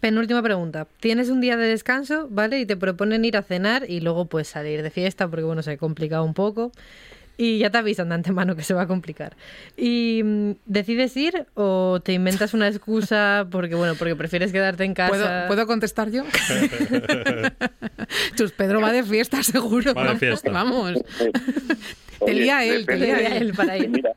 Penúltima pregunta. Tienes un día de descanso, ¿vale? Y te proponen ir a cenar y luego pues salir de fiesta porque bueno, se ha complicado un poco. Y ya te avisan de antemano que se va a complicar. ¿Y mm, decides ir o te inventas una excusa porque bueno, porque prefieres quedarte en casa? ¿Puedo, ¿Puedo contestar yo? <laughs> Chus Pedro va de fiesta, seguro. Va de fiesta. Vamos. <laughs> Oye, Te lía él, te depende- lía él. para ir. Mira,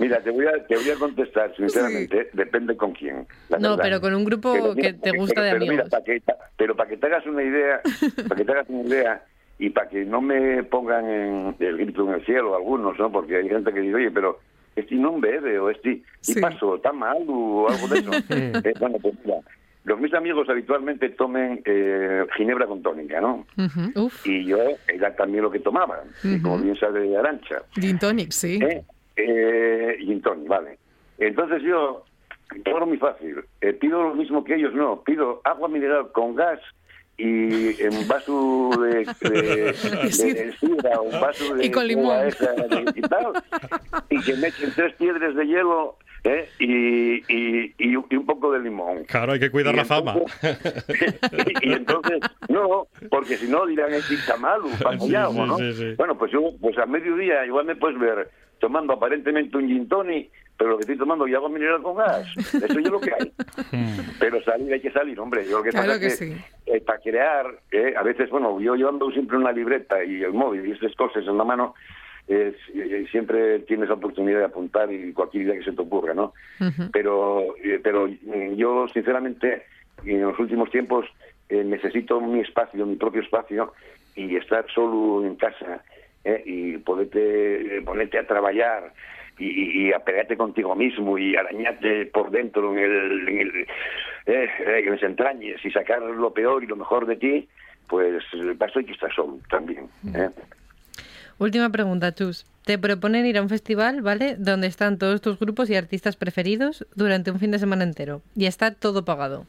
Mira, te voy a, te voy a contestar, sinceramente, depende con quién. la No, verdad. pero con un grupo Pero que mira, te gusta de pero mira, amigos. para que, pero para que te hagas una idea, para que te hagas una idea y para que no me pongan en el grito en el cielo algunos, ¿no? Porque hay gente que dice, oye, pero este no bebe o este Sí. y paso, está mal o algo de eso. <laughs> Eh, bueno, pues mira, los mis amigos habitualmente tomen eh, ginebra con tónica, ¿no? Y yo era también lo que tomaba, como bien sabe Arancha. Gin tonic, sí. ¿Eh? Eh, gin tonic, vale. Entonces yo, todo muy fácil, eh, pido lo mismo que ellos, no, pido agua mineral con gas y en vaso de, de, <laughs> sidra un vaso de Y con limón. esa de- y tal, y que me echen tres piedras de hielo ¿eh? y, y, y, un- y un poco de limón. Claro, hay que cuidar Y la fama. <laughs> y, entonces, no, porque si no dirán es Ixtamalu, pamoyao, Sí, sí, ¿no? sí, sí. Bueno, pues yo, pues a mediodía igual me puedes ver tomando aparentemente un gin tonic, pero lo que estoy tomando es agua mineral con gas. Eso es lo que hay. <laughs> pero salir hay que salir, hombre. Yo lo que Claro pasa que es sí. Eh, para crear, eh, a veces, bueno, yo llevando siempre una libreta y el móvil y estas cosas en la mano, es, eh, siempre tienes la oportunidad de apuntar y cualquier idea que se te ocurra, ¿no? Pero eh, pero mm, yo sinceramente en los últimos tiempos eh, necesito mi espacio mi propio espacio y estar solo en casa eh, y poderte eh, ponerte a trabajar y, y- y a pegarte contigo mismo y arañarte por dentro en el, en, el, eh, en las entrañas y sacar lo peor y lo mejor de ti pues para eso hay que estar solo también ¿eh? última pregunta, Chus. Te proponen ir a un festival, ¿vale? Donde están todos tus grupos y artistas preferidos durante un fin de semana entero. Y está todo pagado.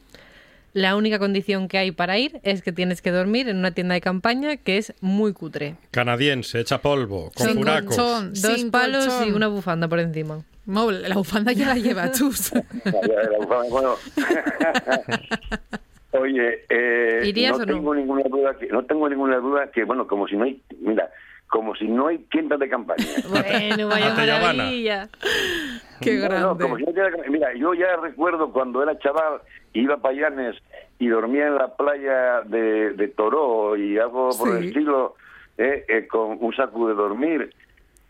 La única condición que hay para ir es que tienes que dormir en una tienda de campaña que es muy cutre. Canadiense, echa polvo, con Sin furacos. colchón, Dos sin palos colchón. y una bufanda por encima. No, la bufanda ya la lleva, chus. <laughs> Bueno, <laughs> Oye, eh, ¿Irías no o no? tengo ninguna duda que no tengo ninguna duda que bueno, como si no hay, mira, como si no hay tiendas de campaña. <laughs> Bueno, vaya maravilla. Qué No, no, grande. como si no tuviera que- mira, yo ya recuerdo cuando era chaval, iba a Payanes y dormía en la playa de, de Toró y algo por Sí. el estilo, eh, eh, con un saco de dormir.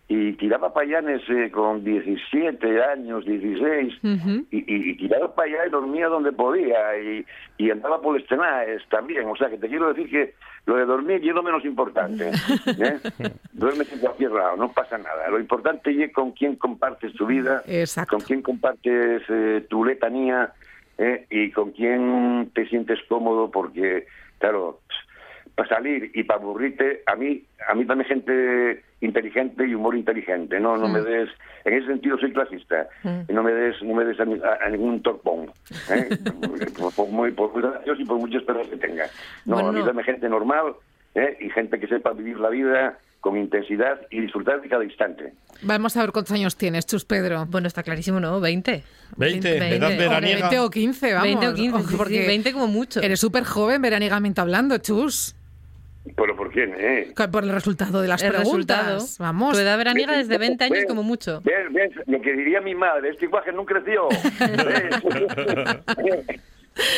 Y tiraba payanes eh, con 17 años, 16, Ujú. y, y- y tiraba para allá y dormía donde podía, y, y andaba por los tenaes también. O sea, que te quiero decir que lo de dormir es lo menos importante. ¿eh? <laughs> Duermes en cualquier lado, no pasa nada. Lo importante es con quién compartes tu vida, Exacto. con quién compartes eh, tu letanía ¿eh? y con quién te sientes cómodo, porque, claro, para salir y para aburrirte, a mí, a mí también gente inteligente y humor inteligente, no, no me des, en ese sentido soy clasista, y no me des, no me des a, a- a ningún torpón, ¿eh? <laughs> por, por muy, por muy gracioso y por muchas perras que tenga. No, a mí Bueno. dame gente normal, ¿eh? y gente que sepa vivir la vida con intensidad y disfrutar de cada instante. Vamos a ver cuántos años tienes, Chus Pedro. Bueno, está clarísimo, ¿no? 20. 20, Veinte. edad O veraniega. 20 o 15, vamos. 20 o 15, sí, sí, Porque 20 como mucho. Eres súper joven veraniegamente hablando, Chus. ¿Pero por quién? Eh? Por el resultado de las El preguntas. resultado. Vamos. Tu edad veraniega desde 20 años ¿Ves? como mucho. ¿Ves? ¿Ves? Lo que diría mi madre, este iguaje no creció. <laughs>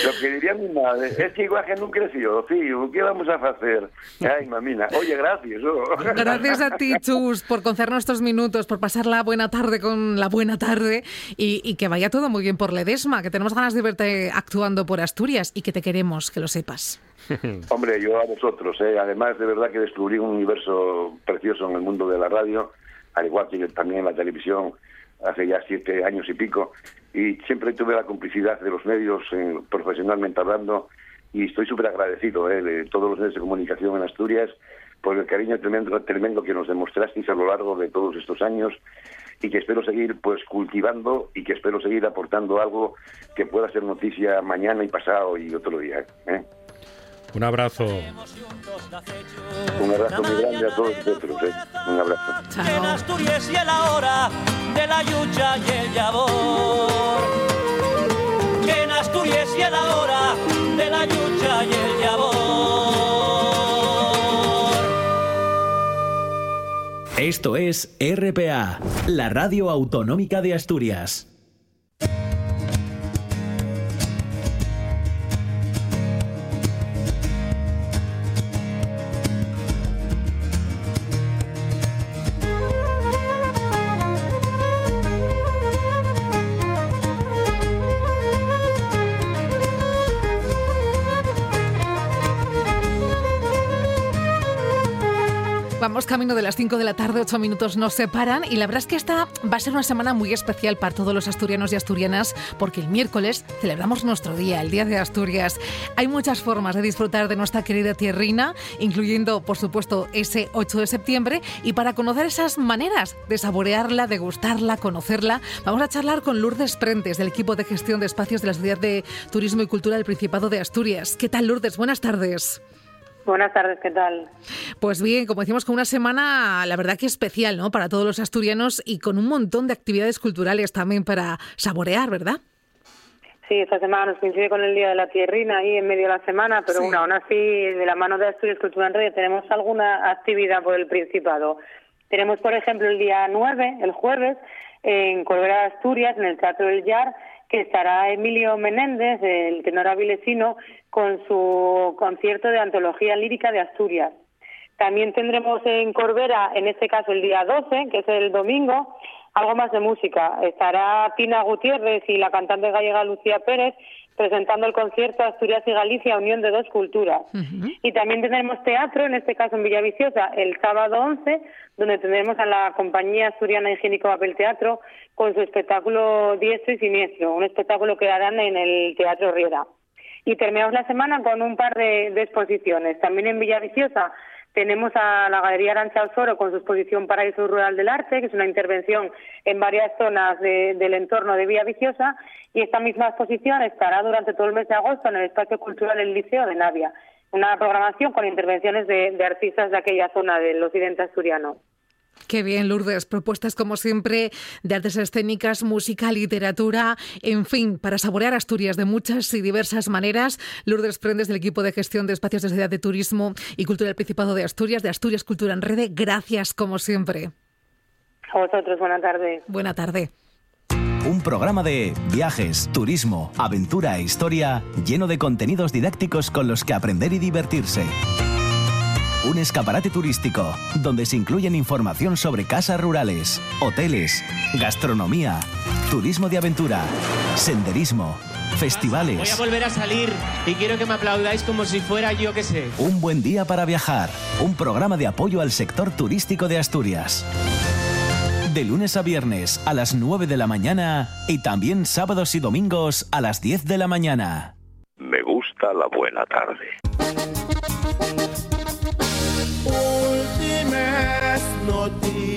Lo que diría mi madre, este iguaje no creció, tío, ¿qué vamos a hacer? Ay, mamina, oye, gracias. oh. Gracias a ti, Chus, por concedernos estos minutos, por pasar la buena tarde con la buena tarde y, y que vaya todo muy bien por Ledesma, que tenemos ganas de verte actuando por Asturias y que te queremos, que lo sepas. <laughs> Hombre, yo a vosotros, ¿eh? además de verdad que descubrí un universo precioso en el mundo de la radio, al igual que también en la televisión hace ya siete años y pico, y siempre tuve la complicidad de los medios, eh, profesionalmente hablando, y estoy súper agradecido ¿eh? de todos los medios de comunicación en Asturias por el cariño tremendo, tremendo que nos demostrasteis a lo largo de todos estos años y que espero seguir pues cultivando y que espero seguir aportando algo que pueda ser noticia mañana y pasado y otro día. ¿eh? Un abrazo. Un abrazo muy grande a todos vosotros. ¿eh? Un abrazo. en. Asturias y a la hora de la yucha y el yabor. En Asturias y a la hora de la yucha y el yabor. Esto es RPA, la radio autonómica de Asturias. Camino de las 5 de la tarde, 8 minutos nos separan y la verdad es que esta va a ser una semana muy especial para todos los asturianos y asturianas porque el miércoles celebramos nuestro día, el Día de Asturias. Hay muchas formas de disfrutar de nuestra querida tierrina, incluyendo, por supuesto, ese 8 de septiembre y para conocer esas maneras de saborearla, de gustarla, conocerla, vamos a charlar con Lourdes Prentes del equipo de gestión de espacios de la Sociedad de Turismo y Cultura del Principado de Asturias. ¿Qué tal, Lourdes? Buenas tardes. Buenas tardes, ¿qué tal? Pues bien, como decimos, con una semana, la verdad que especial, ¿no? Para todos los asturianos y con un montón de actividades culturales también para saborear, ¿verdad? Sí, esta semana nos coincide con el Día de la Tierrina ahí en medio de la semana, pero bueno, aún así, de la mano de Asturias Cultura en Red, tenemos alguna actividad por el Principado. Tenemos, por ejemplo, el día 9, el jueves, en Corbera de Asturias, en el Teatro del Yar, que estará Emilio Menéndez, el tenor avilesino, con su concierto de antología lírica de Asturias. También tendremos en Corbera, en este caso el día 12, que es el domingo, algo más de música. Estará Tina Gutiérrez y la cantante gallega Lucía Pérez presentando el concierto Asturias y Galicia, Unión de Dos Culturas. Y también tendremos teatro, en este caso en Villaviciosa, el sábado 11, donde tendremos a la compañía asturiana Higiénico Papel Teatro con su espectáculo Diestro y Siniestro, un espectáculo que harán en el Teatro Riera. Y terminamos la semana con un par de, exposiciones. También en Villaviciosa tenemos a la Galería Arancha Osoro con su exposición Paraíso Rural del Arte, que es una intervención en varias zonas del entorno de Villaviciosa, y esta misma exposición estará durante todo el mes de agosto en el Espacio Cultural El Liceo de Navia, una programación con intervenciones de artistas de aquella zona del occidente asturiano. Qué bien, Lourdes. Propuestas, como siempre, de artes escénicas, música, literatura, en fin, para saborear Asturias de muchas y diversas maneras. Lourdes Prendes, del equipo de gestión de espacios de sociedad de turismo y cultura del Principado de Asturias, de Asturias Cultura en Rede. Gracias, como siempre. A vosotros, buena tarde. Buena tarde. Un programa de viajes, turismo, aventura e historia lleno de contenidos didácticos con los que aprender y divertirse. Un escaparate turístico donde se incluyen información sobre casas rurales, hoteles, gastronomía, turismo de aventura, senderismo, festivales. Voy a volver a salir y quiero que me aplaudáis como si fuera yo que sé. Un buen día para viajar. Un programa de apoyo al sector turístico de Asturias. De lunes a viernes a las 9 de la mañana y también sábados y domingos a las 10 de la mañana. Me gusta la buena tarde. Noticias.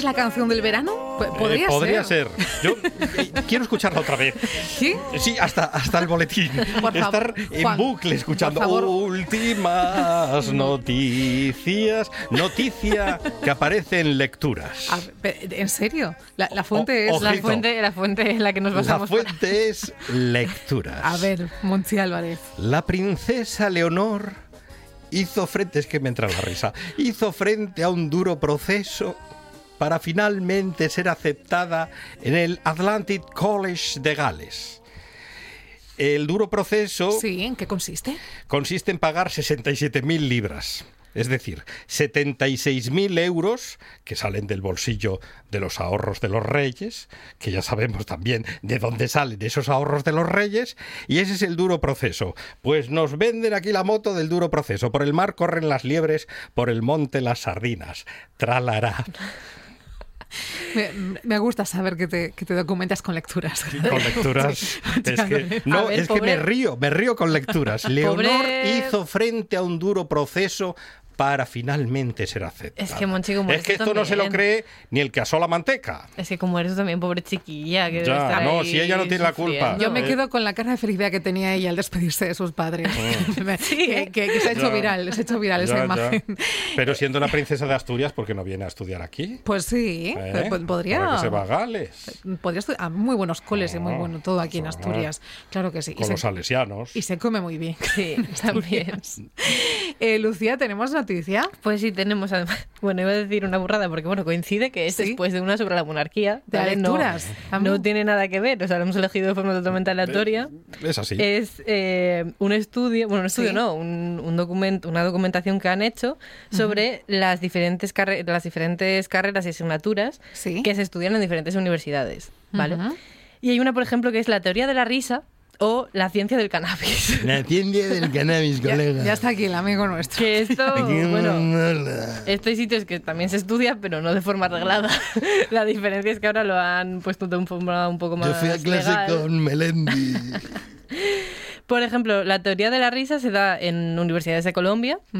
Es la canción del verano? Podría, eh, podría ser. Yo eh, quiero escucharla otra vez. ¿Sí? Sí, hasta, hasta el boletín. Estar en bucle escuchando últimas noticias. Noticia que aparece en lecturas. ¿En serio? La, fuente es la fuente, la fuente es la que nos basamos. La fuente es lecturas. A ver, Monchi Álvarez. La princesa Leonor hizo frente, es que me entra la risa, hizo frente a un duro proceso para finalmente ser aceptada en el Atlantic College de Gales. El duro proceso... Sí, ¿en qué consiste? Consiste en pagar 67.000 libras. Es decir, 76.000 euros que salen del bolsillo de los ahorros de los reyes, que ya sabemos también de dónde salen esos ahorros de los reyes, y ese es el duro proceso. Pues nos venden aquí la moto del duro proceso. Por el mar corren las liebres, por el monte las sardinas. Tralará. <laughs> Me, gusta saber que te, que te, documentas con lecturas. <laughs> con lecturas. es que, no, es que me río, me río con lecturas. <laughs> Leonor hizo frente a un duro proceso para finalmente ser aceptada. Es que, Monchi, como Es que esto no se lo cree ni el que asó la manteca. Es que como eres también, pobre chiquilla. Que debe Ya, estar no, ahí si ella no tiene la culpa. Yo me Eh. quedo con la cara de felicidad que tenía ella al despedirse de sus padres. <laughs> que, que- que se ha hecho Ya. viral, se ha hecho viral esa Ya, ya. imagen. Pero siendo una princesa de Asturias, ¿por qué no viene a estudiar aquí? Pues sí, ¿Eh? po- podría. Para que se va a Gales, Podría estudiar. ah, muy buenos coles y muy Ah, bueno todo aquí en eso, Asturias. Claro que sí. Y con se, los salesianos. y se come muy bien. Sí, <laughs> también. Eh, Lucía, ¿tenemos noticia? Pues sí, tenemos además. <laughs> Bueno, iba a decir una burrada porque, bueno, coincide que es Sí. después de una sobre la monarquía. De lecturas. No, tiene nada que ver, o sea, lo hemos elegido de forma totalmente aleatoria. Es así. Es eh, un estudio, bueno, un estudio Sí. no, un, un documento, una documentación que han hecho sobre las, diferentes las diferentes carreras y asignaturas Sí. que se estudian en diferentes universidades, ¿vale? Y hay una, por ejemplo, que es la teoría de la risa o la ciencia del cannabis. <laughs> La ciencia del cannabis, Ya, colega. ya está aquí el amigo nuestro. Que esto, <laughs> bueno, mola. esto hay sitios que también se estudia, pero no de forma reglada. <laughs> La diferencia es que ahora lo han puesto de una forma un poco más Yo fui a clase legal. con Melendi. Por ejemplo, la teoría de la risa se da en universidades de Colombia. Y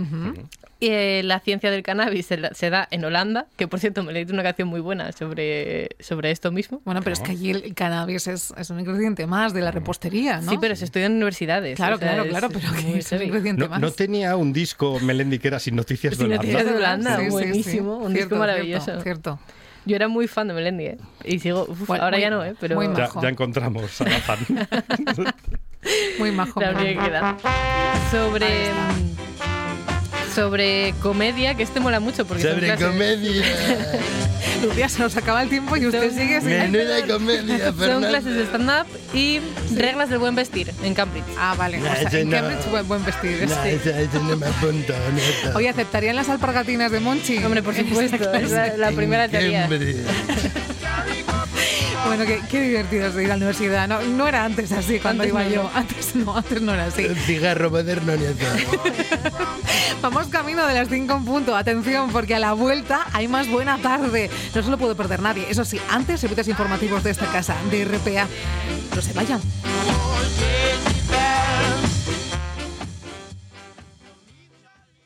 eh, la ciencia del cannabis se, la- se da en Holanda, que por cierto me leí una canción muy buena sobre, sobre esto mismo. Bueno, pero es que allí el cannabis es, es un ingrediente más de la repostería, ¿no? Sí, pero se estudia en universidades. Claro, o sea, claro, es- claro, es pero que es un ingrediente No, más. no tenía un disco Melendi que era Sin Noticias de Sin Holanda. Noticias de Holanda, Sí, sí, sí. buenísimo, un disco Cierto, maravilloso. Cierto, cierto. Yo era muy fan de Melendi, ¿eh? Y sigo, uf, Bueno, ahora muy- ya no, ¿eh? Pero muy Ya, majo. ya encontramos a la fan. <laughs> Muy majo. la que queda. Sobre... Sobre comedia, que este mola mucho porque son Sobre clases- comedia. <laughs> Lucía, se nos acaba el tiempo y usted Son- sigue sin... Menuda comedia, <laughs> Son clases de stand-up y reglas del buen vestir en Cambridge. Ah, vale. No, o sea, en no. Cambridge buen, vestir. No, este. ese, ese no me apunto, neta. Oye, ¿aceptarían las alpargatinas de Monchi? Hombre, por <laughs> supuesto, es la, la primera teoría. Bueno, qué, qué divertido es ir a la universidad. No, no era antes así cuando Antes iba no, yo. Antes no, antes no era así. El cigarro moderno ni. <laughs> Vamos camino de las 5 en punto. Atención, porque a la vuelta hay más buena tarde. No se lo puede perder nadie. Eso sí, antes servicios informativos de esta casa, de RPA. No se vayan.